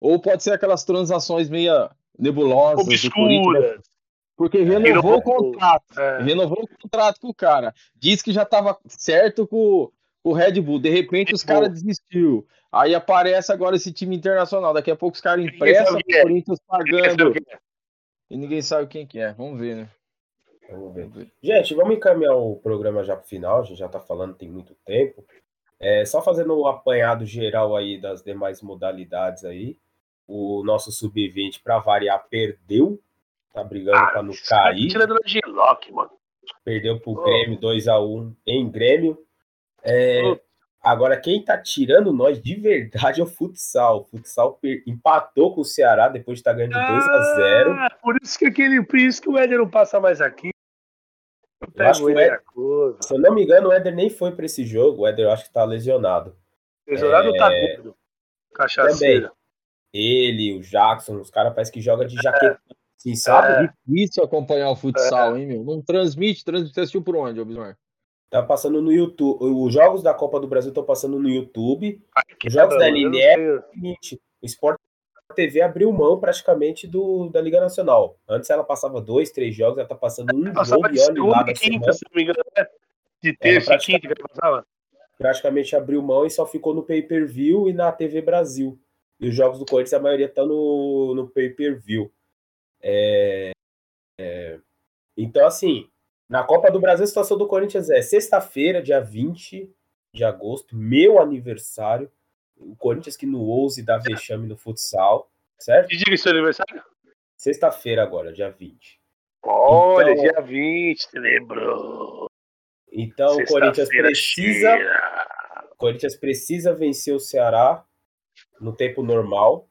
Ou pode ser aquelas transações meia nebulosas do Corinthians, né? Obscura. porque renovou renovou o contrato. É. Renovou o contrato com o cara. Disse que já estava certo com, com o Red Bull. De repente os Red Bull. caras desistiu. Aí aparece agora esse time internacional. Daqui a pouco os caras Ninguém emprestam o é. Corinthians Ninguém sabe pagando. quem é. E ninguém sabe quem que é. Vamos ver, né? Vamos ver. Gente, vamos encaminhar o programa já pro final, a gente já tá falando tem muito tempo. É, só fazendo o apanhado geral aí das demais modalidades aí. O nosso sub-20, para variar, perdeu. Tá brigando Ah, para não tá cair. tirando de Loki, mano. Perdeu pro Oh. Grêmio 2x1 em Grêmio. É, Oh. Agora, quem tá tirando nós de verdade é o futsal. O futsal empatou com o Ceará depois de estar ganhando de 2x0. Ah, por isso que aquele, por isso que o Éder não passa mais aqui. Eu Eu acho que o Éder-. Se eu não me engano, o Éder nem foi para esse jogo. O Éder eu acho que tá lesionado. Tesourado É, tá gordo. Cachaceiro. Ele, o Jackson, os caras parecem que jogam de jaqueta. Assim, sabe? É. Difícil acompanhar o futsal, hein, meu? Não transmite, transmite. Você assistiu por onde, ô Bismarck? Tá passando no YouTube. Os jogos da Copa do Brasil estão passando no YouTube. Aqui, Os jogos da eu não LNE o seguinte, o Sport TV abriu mão praticamente do, da Liga Nacional. Antes ela passava dois, três jogos, ela tá passando um Passava jogo de e olha lá da quinta, semana. se não me engano, né? De terça e praticamente- quinta que passava. Praticamente abriu mão e só ficou no pay-per-view e na TV Brasil. E os jogos do Corinthians, a maioria tá no, no pay-per-view. É, é, então, assim, na Copa do Brasil, a situação do Corinthians é sexta-feira, dia 20 de agosto, meu aniversário. O Corinthians que no ouse dá vexame no futsal, certo? E diga seu aniversário? Sexta-feira agora, dia 20. Olha, então, dia 20, você lembrou. Então o Corinthians precisa. Corinthians precisa vencer o Ceará no tempo normal.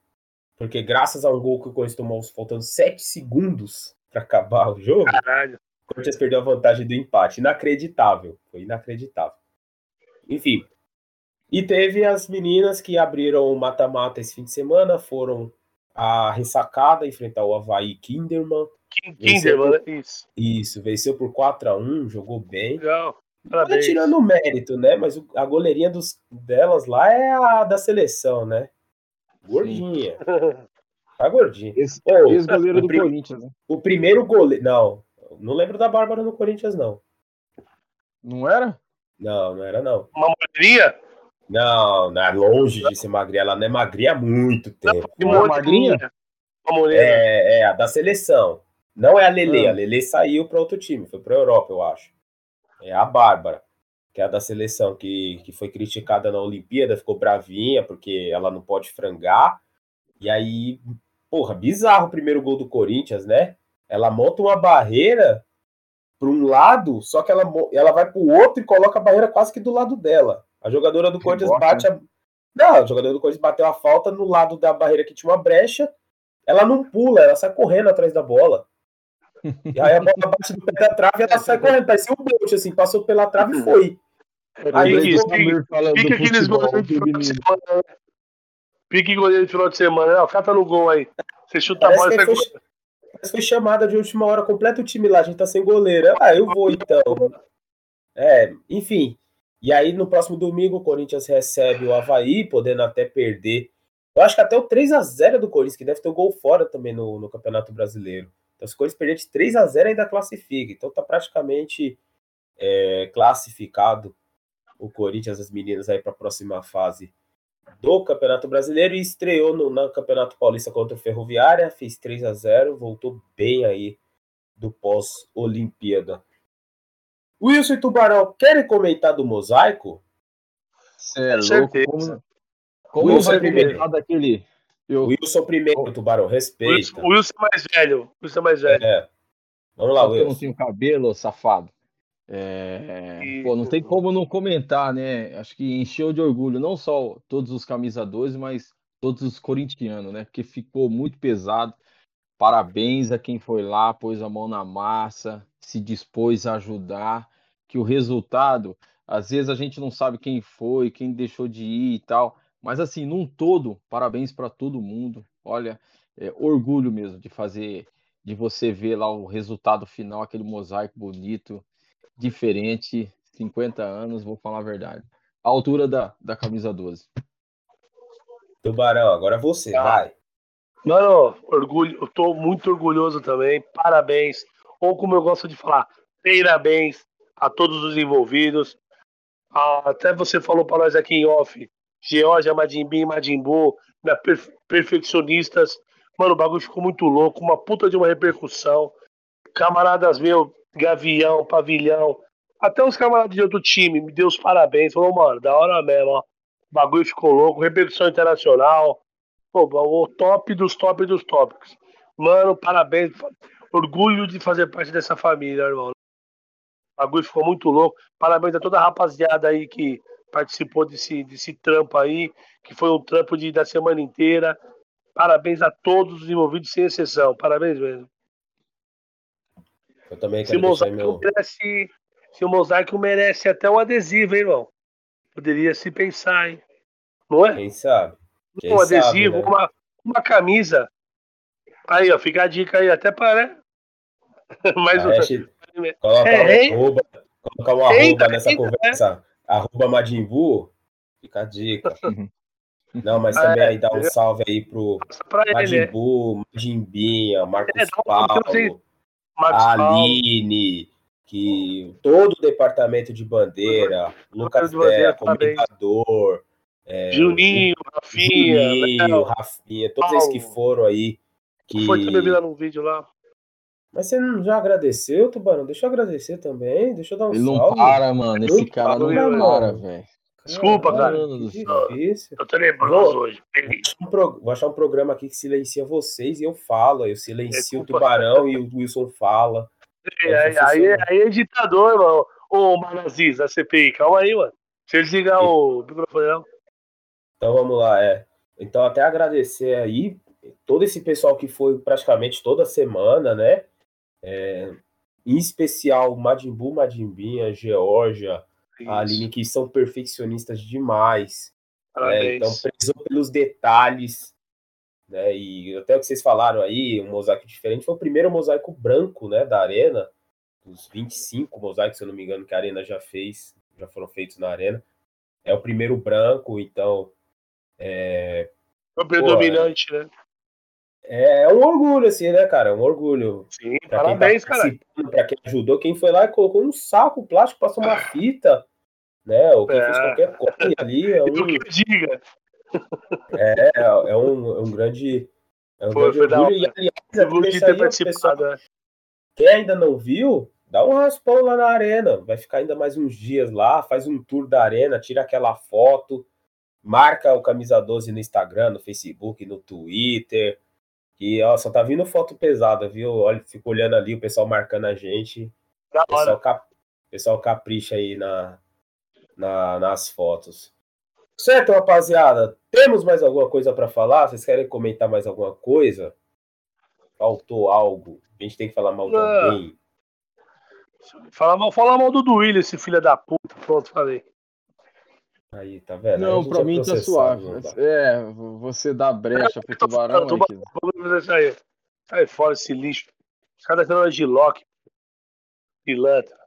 Porque graças a um gol que o Corinthians tomou faltando 7 segundos para acabar o jogo, Caralho. o Corinthians perdeu a vantagem do empate. Inacreditável. Foi inacreditável. Enfim. E teve as meninas que abriram o mata-mata esse fim de semana, foram a ressacada enfrentar o Havaí Kinderman. Kinderman, por... Né? isso. Isso, venceu por 4x1, jogou bem. Legal. Tá tirando o mérito, né? Mas a goleirinha dos, delas lá é a da seleção, né? Gordinha. <laughs> Tá gordinha. Esse, oh, esse goleiro do Corinthians, né? O primeiro goleiro. Não, não lembro da Bárbara no Corinthians, não. Não era? Não, não era, não. Uma magrinha? Não, não é longe de ser magrinha. Ela não é magrinha há muito tempo. Não, uma magrinha? Uma é, é, a da seleção. Não é a Lele. Ah. A Lele saiu para outro time, foi para Europa, eu acho. É a Bárbara, que é a da seleção, que, que foi criticada na Olimpíada, ficou bravinha porque ela não pode frangar. E aí, porra, bizarro o primeiro gol do Corinthians, né? Ela monta uma barreira para um lado, só que ela, ela vai para o outro e coloca a barreira quase que do lado dela. A jogadora do Corinthians bate a. Não, a jogadora do Corinthians bateu a falta no lado da barreira que tinha uma brecha. Ela não pula, ela sai correndo atrás da bola. E aí a bola bate no pé da trave e ela sai correndo. Parecia um bote, assim, passou pela trave e foi. Aí pique aqueles goleiros de final de semana. Né? Pique goleiro de final de semana. Não, cata no gol aí. Você chuta Parece a bola e sai foi, foi chamada de última hora, completa o time lá, a gente tá sem goleiro. Ah, eu vou então. É, enfim. E aí, no próximo domingo, o Corinthians recebe o Havaí, podendo até perder. Eu acho que até o 3 a 0 do Corinthians, que deve ter o um gol fora também no, no Campeonato Brasileiro. Então, se o Corinthians perder de 3 a 0 ainda classifica. Então, tá praticamente é, classificado o Corinthians, as meninas, aí para a próxima fase do Campeonato Brasileiro e estreou no, no Campeonato Paulista contra o Ferroviária, fez 3 a 0 voltou bem aí do pós-Olimpíada. Wilson e Tubarão, querem comentar do mosaico? Você é louco. Como, como Wilson vai comentar daquele. Eu... Wilson primeiro, Tubarão, respeita. O Wilson é mais velho. Wilson é mais velho. É. Vamos lá, Só Wilson. Eu não tenho cabelo, safado. É... Pô, não tem como não comentar, né? Acho que encheu de orgulho, não só todos os camisadores, mas todos os corintianos, né? Porque ficou muito pesado. Parabéns a quem foi lá, pôs a mão na massa, se dispôs a ajudar, que o resultado, às vezes a gente não sabe quem foi, quem deixou de ir e tal, mas assim, num todo, parabéns para todo mundo. Olha, é, orgulho mesmo de fazer, de você ver lá o resultado final, aquele mosaico bonito, diferente, 50 anos, vou falar a verdade. A altura da, da camisa 12. Tubarão, agora você, ah. vai. Mano, orgulho, eu tô muito orgulhoso também. Parabéns. Ou como eu gosto de falar, parabéns a todos os envolvidos. Ah, até você falou para nós aqui em off, Georgia, Madimbim, Madimbu, né, perfeccionistas. Mano, o bagulho ficou muito louco, uma puta de uma repercussão. Camaradas meu, Gavião, Pavilhão, até os camaradas de outro time, me deu os parabéns. Falou, mano, da hora mesmo, ó. O bagulho ficou louco, repercussão internacional. Pô, o top dos top dos tópicos. Mano, parabéns. Orgulho de fazer parte dessa família, irmão. O bagulho ficou muito louco. Parabéns a toda a rapaziada aí que participou desse, desse trampo aí, que foi um trampo de, da semana inteira. Parabéns a todos os envolvidos, sem exceção. Parabéns mesmo. Eu também quero se meu... merece, se o mosaico merece até um adesivo, hein, irmão? Poderia se pensar, hein? Não é? Quem sabe? Quem um adesivo, sabe, né? uma, uma camisa. Aí, ó, fica a dica aí, até para, né? <laughs> O... é, <laughs> coloca é, um arroba, colocar um arroba nessa conversa. Arroba Madimbu, fica a dica. <laughs> Não, mas também é, aí dá um salve aí pro Madimbu, Madimbinha, Marcos é, Paulo, a Aline, que todo o departamento de bandeira, Lucas Dé, comunicador, é, Juninho, Rafinha, Juninho, Rafinha, todos Paulo. esses que foram aí Que... Foi também virar num vídeo lá. Mas você não já agradeceu, Tubarão? Deixa eu agradecer também. Deixa eu dar um Ele não salve. para, mano. Esse Não cara não para, para, velho. Desculpa, cara. Céu. difícil. Eu tenebroso hoje. Um pro- Vou achar um programa aqui que silencia vocês e eu falo. Eu silencio É o Tubarão e o Wilson fala. Aí, aí, aí, aí é ditador, mano. Ô, Manaziz, da CPI, calma aí, mano. Deixa eu desligar o microfone, não. Então vamos lá, é. Então até agradecer aí todo esse pessoal que foi praticamente toda semana, né? É, em especial Madimbu, Madimbinha, Georgia, a Aline, que são perfeccionistas demais. né? Então prezou pelos detalhes, né? E até o que vocês falaram aí, um mosaico diferente, foi o primeiro mosaico branco, né, da arena, dos 25 mosaicos, se eu não me engano, que a arena já fez, já foram feitos na arena. É o primeiro branco, então é, Foi o predominante, né? É um orgulho, assim, né, cara? É um orgulho. Sim, Pra parabéns, quem tá cara. Pra quem ajudou, quem foi lá e colocou um saco plástico, passou uma fita, né? Ou quem É. fez qualquer coisa ali. É <laughs> um, que diga. é, é um, é um grande. É um Foi- grande foi orgulho. E, aliás, deixa ter aí, ó, pessoal, participado. né? quem ainda não viu, dá um raspão lá na arena. Vai ficar ainda mais uns dias lá, faz um tour da arena, tira aquela foto, marca o Camisa 12 no Instagram, no Facebook, no Twitter. E ó, só tá vindo foto pesada, viu? Olha, fico olhando ali, o pessoal marcando a gente. Da pessoal, cap... pessoal capricha aí na, na- nas fotos. Certo, rapaziada? Temos mais alguma coisa para falar? Vocês querem comentar mais alguma coisa? Faltou algo? A gente tem que falar mal de alguém? Fala mal, fala mal do Duílio, esse filho da puta. Pronto, falei. Aí, tá vendo? Aí Não, pra é mim tá suave. dá. É, você dá brecha pro tô tubarão falando, aí, tubarão. que- isso aí. Sai fora esse lixo. Os caras estão de Loki. Pilantra.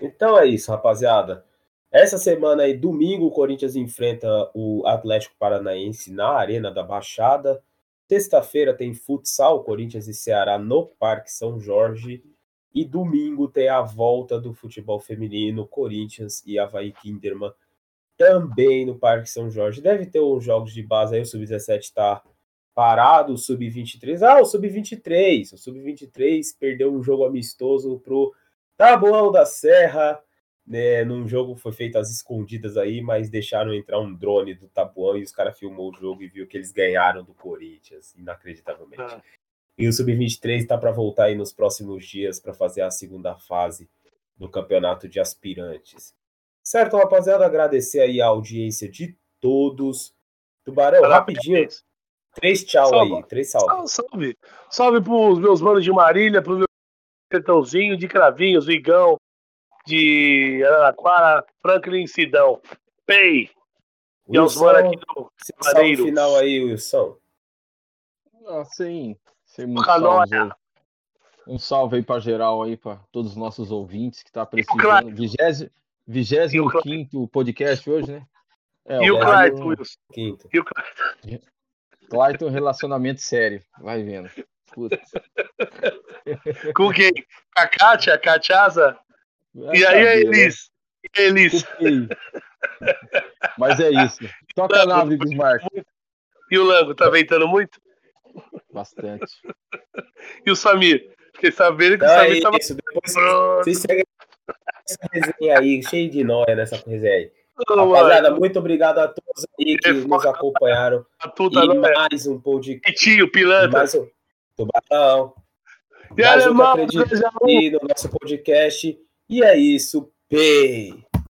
Então é isso, rapaziada. Essa semana aí, domingo, o Corinthians enfrenta o Atlético Paranaense na Arena da Baixada. Sexta-feira tem futsal, Corinthians e Ceará no Parque São Jorge. E domingo tem a volta do futebol feminino, Corinthians e Havaí Kinderman, também no Parque São Jorge. Deve ter uns jogos de base aí, o Sub-17 está parado, o Sub-23. Ah, o Sub-23. O Sub-23 perdeu um jogo amistoso pro Taboão da Serra, né, num jogo foi feito às escondidas aí, mas deixaram entrar um drone do Tabuão e os caras filmou o jogo e viu que eles ganharam do Corinthians, inacreditavelmente. Ah. E o Sub-23 está para voltar aí nos próximos dias para fazer a segunda fase do campeonato de aspirantes. Certo, rapaziada? Agradecer aí a audiência de todos. Tubarão, rapidinho, Parabéns. três tchau Salve. aí, três salve. Salve, salve. Pros meus manos de Marília, pro meu sertãozinho, de Cravinhos, Vigão, de Araraquara, Franklin Sidão. Pei! E aos manos aqui do Maneiros. final aí, Wilson. Ah, sem, sem muito Canoia. salve. Um salve aí pra geral aí, pra todos os nossos ouvintes que tá prestigiando. Vigésimo, E o vigésimo Clayton. quinto podcast hoje, né? É, E o Clayton. Wilson. Quinto. E o Clayton. Clayton, relacionamento sério. Vai vendo. Puta. Com quem? Com a Kátia, a? Vai E aí, a né? Elis? E a Elis? Mas é isso. Toca a nave, Bismarck. E o Lango, tá ventando muito? Bastante. E o Samir? Fiquei sabendo que Então o é Samir tava isso. Depois pronto. vocês seguem essa resenha aí, cheio de nóia nessa resenha aí. Rapaziada, muito obrigado a todos aí que nos acompanharam. Tudo, E né? mais um podcast. Pitinho, pilantra. Mais um tubarão. E Mais um que alemão, acredita um. aqui no nosso podcast. E é isso. Pei.